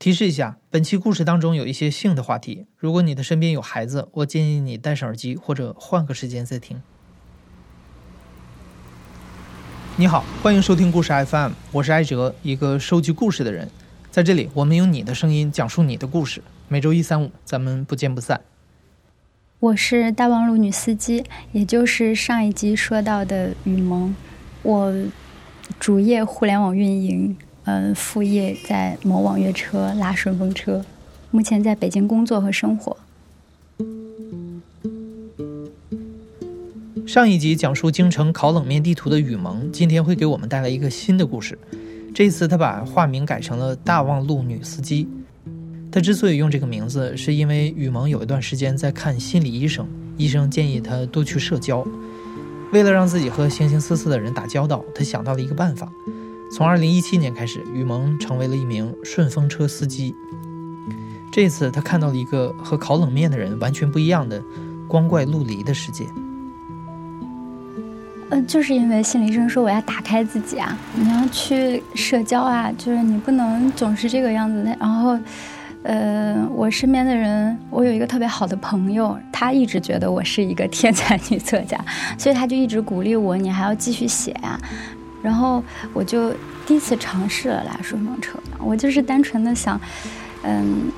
提示一下，本期故事当中有一些性的话题，如果你的身边有孩子，我建议你戴上耳机或者换个时间再听。你好，欢迎收听故事 FM，我是艾哲，一个收集故事的人。在这里，我们用你的声音讲述你的故事。每周一、三、五，咱们不见不散。我是大望路女司机，也就是上一集说到的雨萌。我主业互联网运营。嗯，副业在某网约车拉顺风车，目前在北京工作和生活。上一集讲述京城烤冷面地图的雨萌，今天会给我们带来一个新的故事。这次他把化名改成了大望路女司机。他之所以用这个名字，是因为雨萌有一段时间在看心理医生，医生建议他多去社交。为了让自己和形形色色的人打交道，他想到了一个办法。从二零一七年开始，雨萌成为了一名顺风车司机。这次他看到了一个和烤冷面的人完全不一样的光怪陆离的世界。嗯，就是因为心理医生说我要打开自己啊，你要去社交啊，就是你不能总是这个样子。然后，呃，我身边的人，我有一个特别好的朋友，他一直觉得我是一个天才女作家，所以他就一直鼓励我，你还要继续写啊。然后我就第一次尝试了拉顺风车，我就是单纯的想，嗯，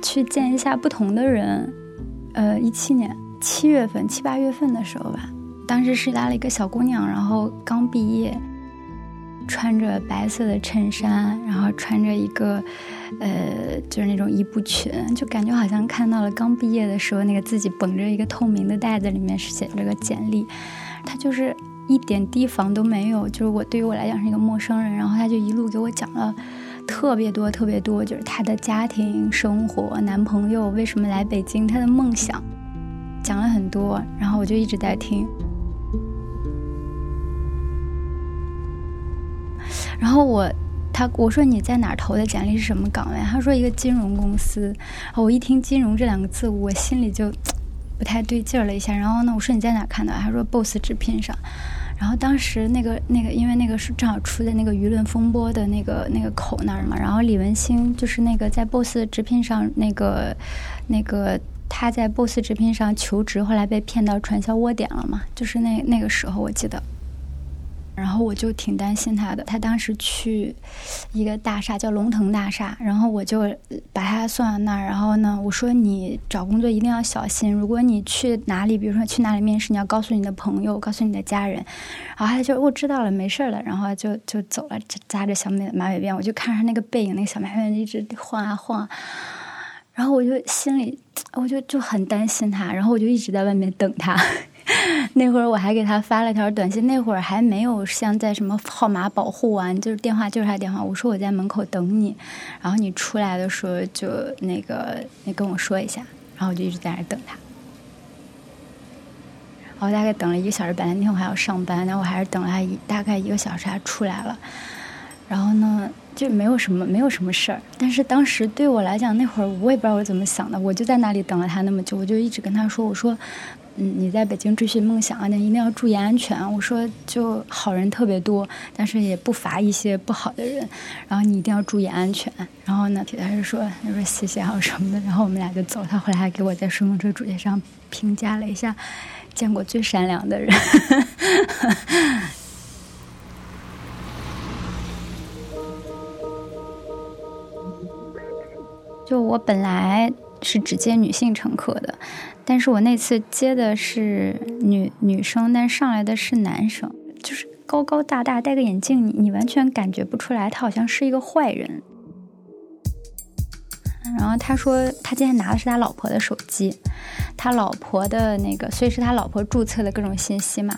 去见一下不同的人。呃，一七年七月份、七八月份的时候吧，当时是拉了一个小姑娘，然后刚毕业，穿着白色的衬衫，然后穿着一个，呃，就是那种一步裙，就感觉好像看到了刚毕业的时候那个自己绷着一个透明的袋子，里面是写着个简历，她就是。一点提防都没有，就是我对于我来讲是一个陌生人，然后他就一路给我讲了特别多特别多，就是他的家庭生活、男朋友为什么来北京、他的梦想，讲了很多，然后我就一直在听。然后我他我说你在哪儿投的简历是什么岗位？他说一个金融公司。我一听金融这两个字，我心里就。不太对劲儿了一下，然后呢，我说你在哪看到？他说 BOSS 直聘上。然后当时那个那个，因为那个是正好出在那个舆论风波的那个那个口那儿嘛。然后李文星就是那个在 BOSS 直聘上那个那个他在 BOSS 直聘上求职，后来被骗到传销窝点了嘛。就是那那个时候我记得。然后我就挺担心他的，他当时去一个大厦叫龙腾大厦，然后我就把他送到那儿，然后呢，我说你找工作一定要小心，如果你去哪里，比如说去哪里面试，你要告诉你的朋友，告诉你的家人。然后他就我知道了，没事了，然后就就走了，扎着小马马尾辫，我就看着那个背影，那个小马尾辫一直晃啊晃，然后我就心里我就就很担心他，然后我就一直在外面等他。那会儿我还给他发了条短信，那会儿还没有像在什么号码保护啊，就是电话就是他电话。我说我在门口等你，然后你出来的时候就那个你跟我说一下，然后我就一直在那等他。然后大概等了一个小时，本来那天我还要上班，然后我还是等了他一大概一个小时，他出来了。然后呢，就没有什么没有什么事儿，但是当时对我来讲，那会儿我也不知道我怎么想的，我就在那里等了他那么久，我就一直跟他说，我说。嗯，你在北京追寻梦想啊，那一定要注意安全。我说，就好人特别多，但是也不乏一些不好的人。然后你一定要注意安全。然后呢，他就说，他说谢谢啊什么的。然后我们俩就走。他后来还给我在顺风车主页上评价了一下，见过最善良的人。就我本来。是只接女性乘客的，但是我那次接的是女女生，但上来的是男生，就是高高大大，戴个眼镜，你你完全感觉不出来他好像是一个坏人。然后他说他今天拿的是他老婆的手机，他老婆的那个，所以是他老婆注册的各种信息嘛。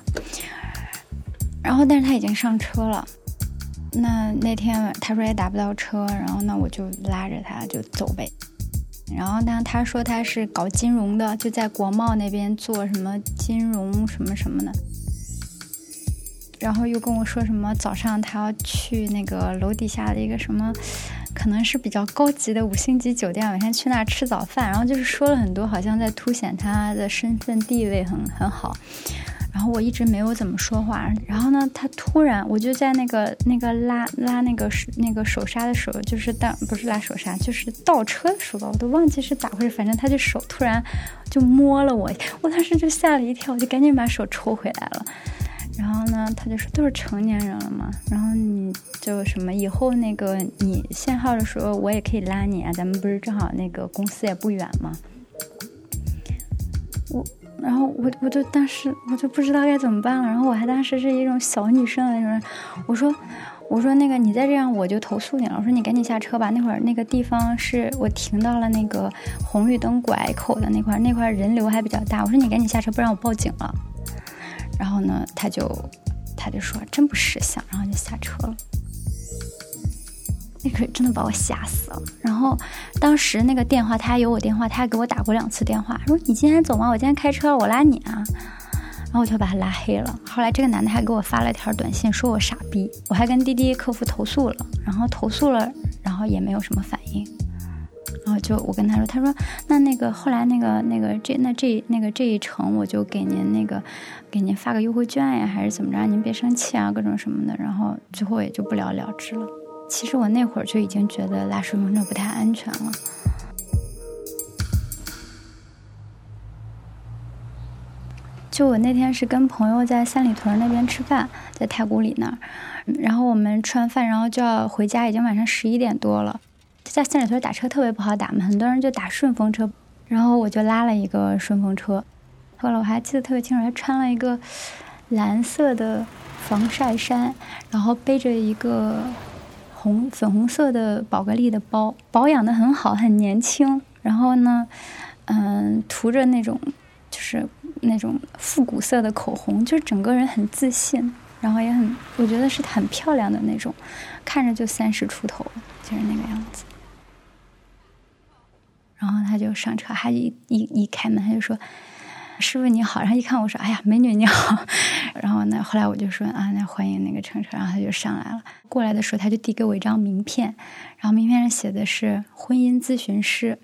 然后但是他已经上车了，那那天他说也打不到车，然后那我就拉着他就走呗。然后呢，他说他是搞金融的，就在国贸那边做什么金融什么什么的。然后又跟我说什么早上他要去那个楼底下的一个什么，可能是比较高级的五星级酒店，晚上去那吃早饭。然后就是说了很多，好像在凸显他的身份地位很很好。后我一直没有怎么说话，然后呢，他突然我就在那个那个拉拉那个那个手刹的时候，就是当不是拉手刹，就是倒车的时候，我都忘记是咋回事，反正他就手突然就摸了我，我当时就吓了一跳，我就赶紧把手抽回来了。然后呢，他就说都是成年人了嘛，然后你就什么以后那个你限号的时候，我也可以拉你啊，咱们不是正好那个公司也不远吗？我，然后我我就当时我就不知道该怎么办了，然后我还当时是一种小女生的那种，我说我说那个你再这样我就投诉你了，我说你赶紧下车吧，那会儿那个地方是我停到了那个红绿灯拐口的那块，那块人流还比较大，我说你赶紧下车，不然我报警了。然后呢，他就他就说真不识相，然后就下车了。那个真的把我吓死了。然后当时那个电话他有我电话，他还给我打过两次电话，说你今天走吗？我今天开车，我拉你啊。然后我就把他拉黑了。后来这个男的还给我发了条短信，说我傻逼。我还跟滴滴客服投诉了，然后投诉了，然后也没有什么反应。然后就我跟他说，他说那那个后来那个那个这那这那个这一程我就给您那个给您发个优惠券呀，还是怎么着？您别生气啊，各种什么的。然后最后也就不了了之了。其实我那会儿就已经觉得拉顺风车不太安全了。就我那天是跟朋友在三里屯那边吃饭，在太古里那儿，然后我们吃完饭，然后就要回家，已经晚上十一点多了。在三里屯打车特别不好打嘛，很多人就打顺风车，然后我就拉了一个顺风车。后来我还记得特别清楚，还穿了一个蓝色的防晒衫，然后背着一个红粉红色的宝格丽的包，保养的很好，很年轻。然后呢，嗯，涂着那种就是那种复古色的口红，就是整个人很自信，然后也很，我觉得是很漂亮的那种，看着就三十出头，就是那个样子。然后他就上车，他一一一开门，他就说：“师傅你好。”然后一看我说：“哎呀，美女你好。”然后呢，后来我就说：“啊，那欢迎那个乘车。”然后他就上来了。过来的时候，他就递给我一张名片，然后名片上写的是婚姻咨询师。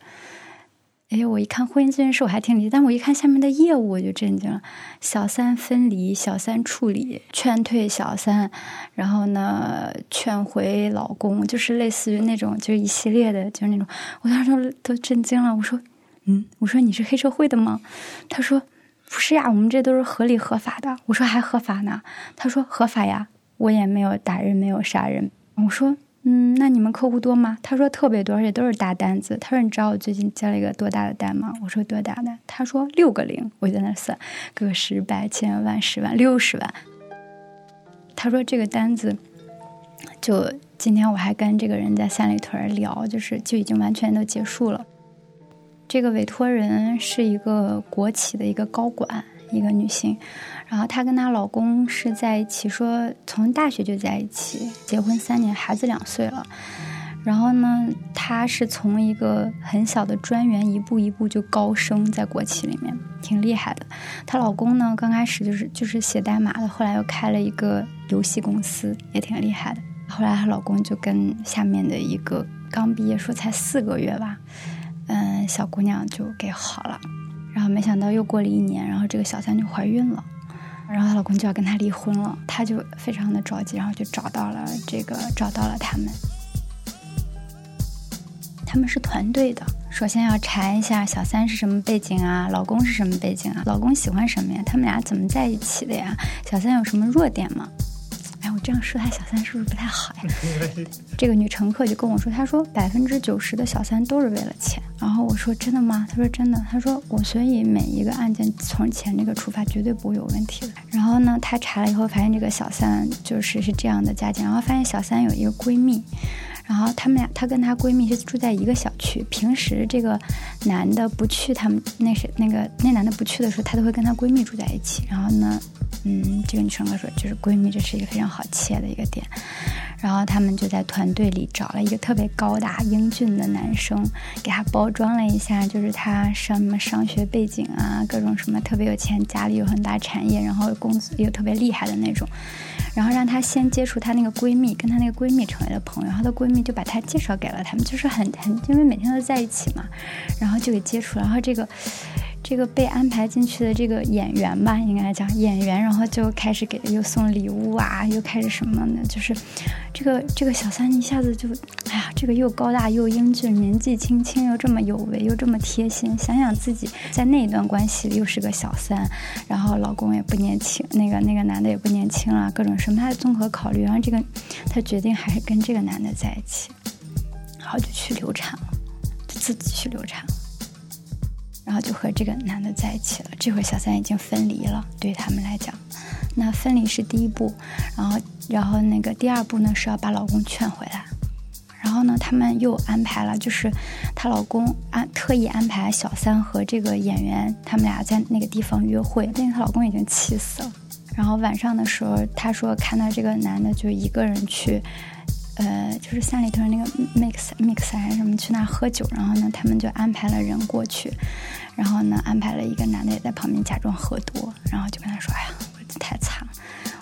哎，我一看婚姻咨询师，我还挺理解，但我一看下面的业务，我就震惊了：小三分离、小三处理、劝退小三，然后呢，劝回老公，就是类似于那种，就是一系列的，就是那种。我当时都震惊了，我说：“嗯，我说你是黑社会的吗？”他说：“不是呀，我们这都是合理合法的。”我说：“还合法呢？”他说：“合法呀，我也没有打人，没有杀人。”我说。嗯，那你们客户多吗？他说特别多，而且都是大单子。他说你知道我最近接了一个多大的单吗？我说多大的？他说六个零。我在那算，个十、百、千万、十万、六十万。他说这个单子，就今天我还跟这个人在三里屯聊，就是就已经完全都结束了。这个委托人是一个国企的一个高管，一个女性。然后她跟她老公是在一起，说从大学就在一起，结婚三年，孩子两岁了。然后呢，她是从一个很小的专员一步一步就高升在国企里面，挺厉害的。她老公呢，刚开始就是就是写代码的，后来又开了一个游戏公司，也挺厉害的。后来她老公就跟下面的一个刚毕业，说才四个月吧，小姑娘就给好了。然后没想到又过了一年，然后这个小三就怀孕了。然后她老公就要跟她离婚了，她就非常的着急，然后就找到了这个，找到了他们。他们是团队的，首先要查一下小三是什么背景啊，老公是什么背景啊，老公喜欢什么呀，他们俩怎么在一起的呀，小三有什么弱点吗？这样说他小三是不是不太好呀？这个女乘客就跟我说，她说百分之九十的小三都是为了钱。然后我说真的吗？她说真的。她说我所以每一个案件从钱这个出发绝对不会有问题的。然后呢，她查了以后发现这个小三就是是这样的家境，然后发现小三有一个闺蜜，然后他们俩她跟她闺蜜是住在一个小区，平时这个男的不去他们那是那个那男的不去的时候，她都会跟她闺蜜住在一起。然后呢？嗯，这个女生客说，就是闺蜜，这是一个非常好切的一个点。然后他们就在团队里找了一个特别高大英俊的男生，给他包装了一下，就是他什么上学背景啊，各种什么特别有钱，家里有很大产业，然后工资又特别厉害的那种。然后让她先接触她那个闺蜜，跟她那个闺蜜成为了朋友。然后她闺蜜就把她介绍给了他们，就是很很，因为每天都在一起嘛，然后就给接触。然后这个。这个被安排进去的这个演员吧，应该讲演员，然后就开始给又送礼物啊，又开始什么呢？就是这个这个小三一下子就，哎呀，这个又高大又英俊，年纪轻轻又这么有为，又这么贴心。想想自己在那一段关系里又是个小三，然后老公也不年轻，那个那个男的也不年轻了，各种什么，他综合考虑，然后这个他决定还是跟这个男的在一起，然后就去流产了，就自己去流产了。然后就和这个男的在一起了。这会小三已经分离了，对他们来讲，那分离是第一步。然后，然后那个第二步呢是要把老公劝回来。然后呢，他们又安排了，就是她老公安特意安排小三和这个演员他们俩在那个地方约会。但是她老公已经气死了。然后晚上的时候，她说看到这个男的就一个人去。呃，就是三里屯那个 mix mix 还是什么去那喝酒，然后呢，他们就安排了人过去，然后呢，安排了一个男的也在旁边假装喝多，然后就跟他说：“哎呀，我太惨了，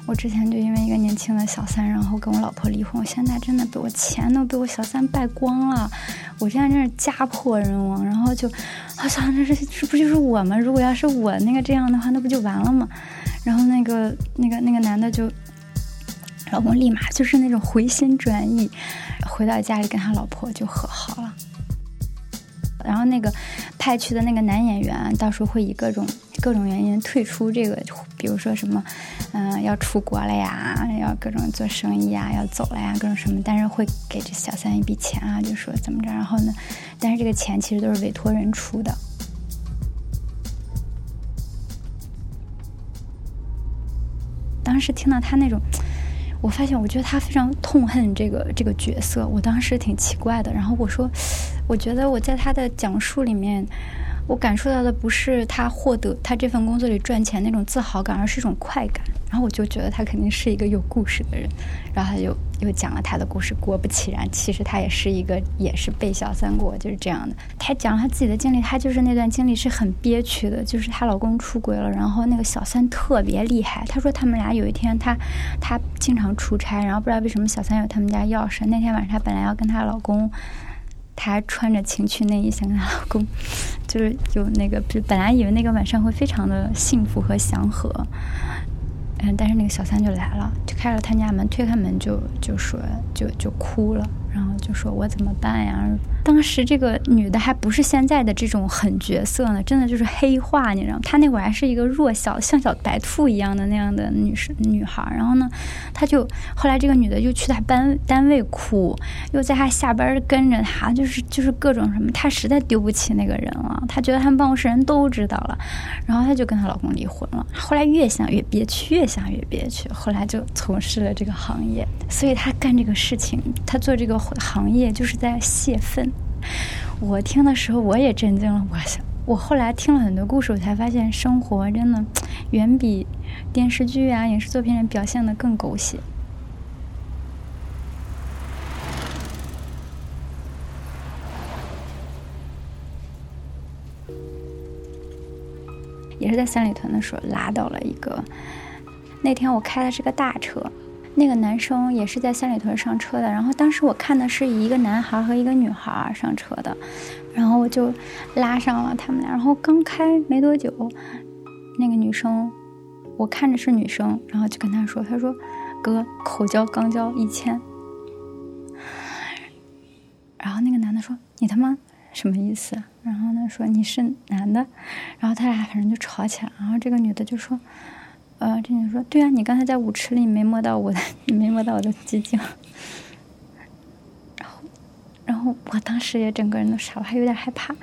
我之前就因为一个年轻的小三，然后跟我老婆离婚，我现在真的被我钱都被我小三败光了，我现在真是家破人亡。”然后就，我想这是这不就是我吗？如果要是我那个这样的话，那不就完了吗？然后那个那个那个男的就。老公立马就是那种回心转意，回到家里跟他老婆就和好了。然后那个派去的那个男演员，到时候会以各种各种原因退出这个，比如说什么，嗯，要出国了呀，要各种做生意呀，要走了呀，各种什么，但是会给这小三一笔钱啊，就说怎么着。然后呢，但是这个钱其实都是委托人出的。当时听到他那种。我发现，我觉得他非常痛恨这个这个角色。我当时挺奇怪的，然后我说，我觉得我在他的讲述里面。我感受到的不是他获得他这份工作里赚钱那种自豪感，而是一种快感。然后我就觉得他肯定是一个有故事的人。然后他就又讲了他的故事。果不其然，其实他也是一个，也是被小三过，就是这样的。他讲了他自己的经历，他就是那段经历是很憋屈的，就是她老公出轨了，然后那个小三特别厉害。她说他们俩有一天，她她经常出差，然后不知道为什么小三有他们家钥匙。那天晚上她本来要跟她老公。她穿着情趣内衣，想跟她老公，就是有那个，就本来以为那个晚上会非常的幸福和祥和，嗯，但是那个小三就来了，就开了他家门，推开门就就说，就就哭了。然后就说：“我怎么办呀？”当时这个女的还不是现在的这种狠角色呢，真的就是黑化，你知道吗？她那会儿还是一个弱小，像小白兔一样的那样的女生女孩。然后呢，她就后来这个女的又去她班单位哭，又在她下班跟着她，就是就是各种什么。她实在丢不起那个人了，她觉得他们办公室人都知道了，然后她就跟她老公离婚了。后来越想越憋屈，越想越憋屈，后来就从事了这个行业。所以她干这个事情，她做这个。行行业就是在泄愤。我听的时候我也震惊了。我想，我后来听了很多故事，我才发现生活真的远比电视剧啊、影视作品里表现的更狗血。也是在三里屯的时候拉到了一个。那天我开的是个大车。那个男生也是在三里屯上车的，然后当时我看的是一个男孩和一个女孩上车的，然后我就拉上了他们俩，然后刚开没多久，那个女生，我看着是女生，然后就跟他说：“他说哥，口交肛交一千。”然后那个男的说：“你他妈什么意思？”然后呢说：“你是男的。”然后他俩反正就吵起来，然后这个女的就说。呃，这女说：“对啊，你刚才在舞池里没摸到我的，你没摸到我的鸡精。”然后，然后我当时也整个人都傻了，还有点害怕。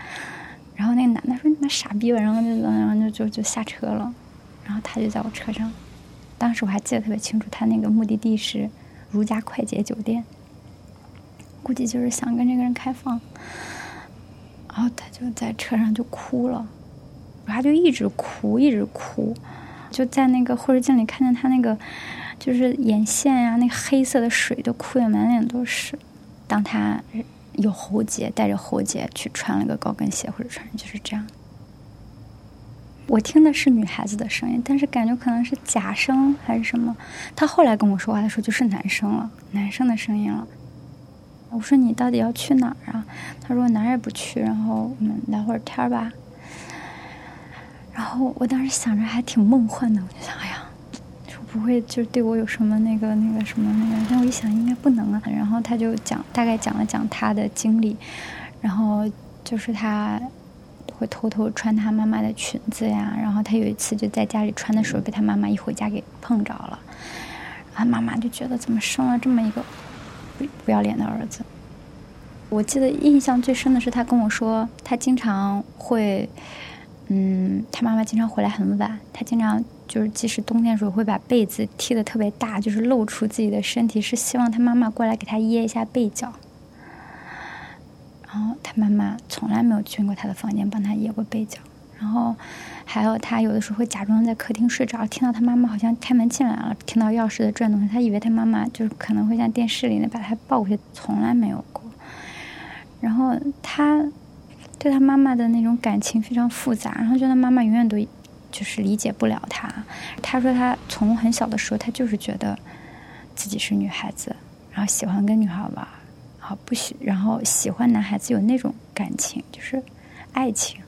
然后那个男的说：“你妈傻逼吧！”然后就然后就就就下车了。然后他就在我车上，当时我还记得特别清楚，他那个目的地是如家快捷酒店，估计就是想跟这个人开房。然后他就在车上就哭了，他就一直哭，一直哭。就在那个后视镜里看见他那个，就是眼线呀，那黑色的水都哭的满脸都是。当他有喉结，带着喉结去穿了个高跟鞋或者穿就是这样。我听的是女孩子的声音，但是感觉可能是假声还是什么。他后来跟我说话的时候就是男生了，男生的声音了。我说你到底要去哪儿啊？他说哪儿也不去，然后我们聊会儿天吧。然后我当时想着还挺梦幻的，我就想，哎呀，说不会就对我有什么那个那个什么那个？但我一想应该不能啊。然后他就讲，大概讲了讲他的经历，然后就是他会偷偷穿他妈妈的裙子呀。然后他有一次就在家里穿的时候，被他妈妈一回家给碰着了。他妈妈就觉得怎么生了这么一个不不要脸的儿子。我记得印象最深的是他跟我说，他经常会。嗯，他妈妈经常回来很晚，他经常就是即使冬天的时候会把被子踢得特别大，就是露出自己的身体，是希望他妈妈过来给他掖一下被角。然后他妈妈从来没有进过他的房间帮他掖过被角。然后还有他有的时候会假装在客厅睡着，听到他妈妈好像开门进来了，听到钥匙的转动，他以为他妈妈就是可能会像电视里那把他抱过去，从来没有过。然后他。对他妈妈的那种感情非常复杂，然后觉得妈妈永远都就是理解不了他。他说他从很小的时候，他就是觉得自己是女孩子，然后喜欢跟女孩玩，然后不喜，然后喜欢男孩子有那种感情，就是爱情。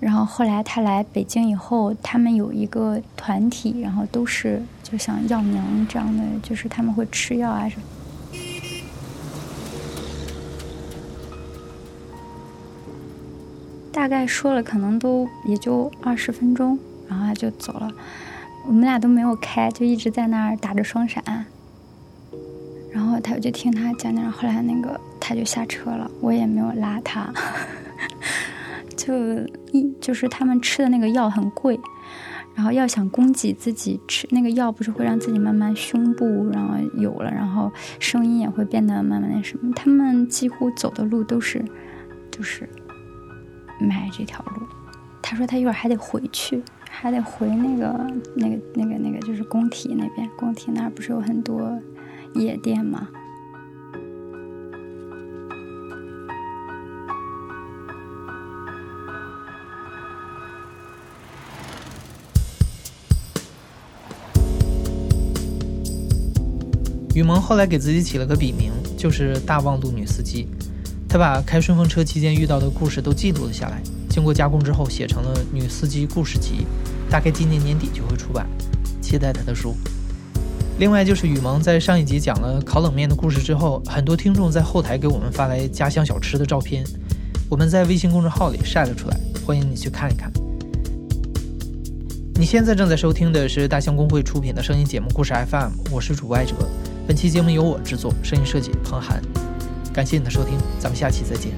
然后后来他来北京以后，他们有一个团体，然后都是就像药娘这样的，就是他们会吃药啊什么。大概说了，可能都也就二十分钟，然后他就走了。我们俩都没有开，就一直在那儿打着双闪。然后他就听他讲讲，后来那个他就下车了，我也没有拉他。就一就是他们吃的那个药很贵，然后要想供给自己吃那个药，不是会让自己慢慢胸部然后有了，然后声音也会变得慢慢那什么。他们几乎走的路都是，就是。买这条路，他说他一会儿还得回去，还得回那个那个那个那个，就是工体那边。工体那儿不是有很多夜店吗？雨萌后来给自己起了个笔名，就是大望路女司机。他把开顺风车期间遇到的故事都记录了下来，经过加工之后写成了《女司机故事集》，大概今年年底就会出版，期待他的书。另外就是雨萌在上一集讲了烤冷面的故事之后，很多听众在后台给我们发来家乡小吃的照片，我们在微信公众号里晒了出来，欢迎你去看一看。你现在正在收听的是大象公会出品的声音节目《故事 FM》，我是主播艾哲，本期节目由我制作，声音设计彭涵。感谢你的收听，咱们下期再见。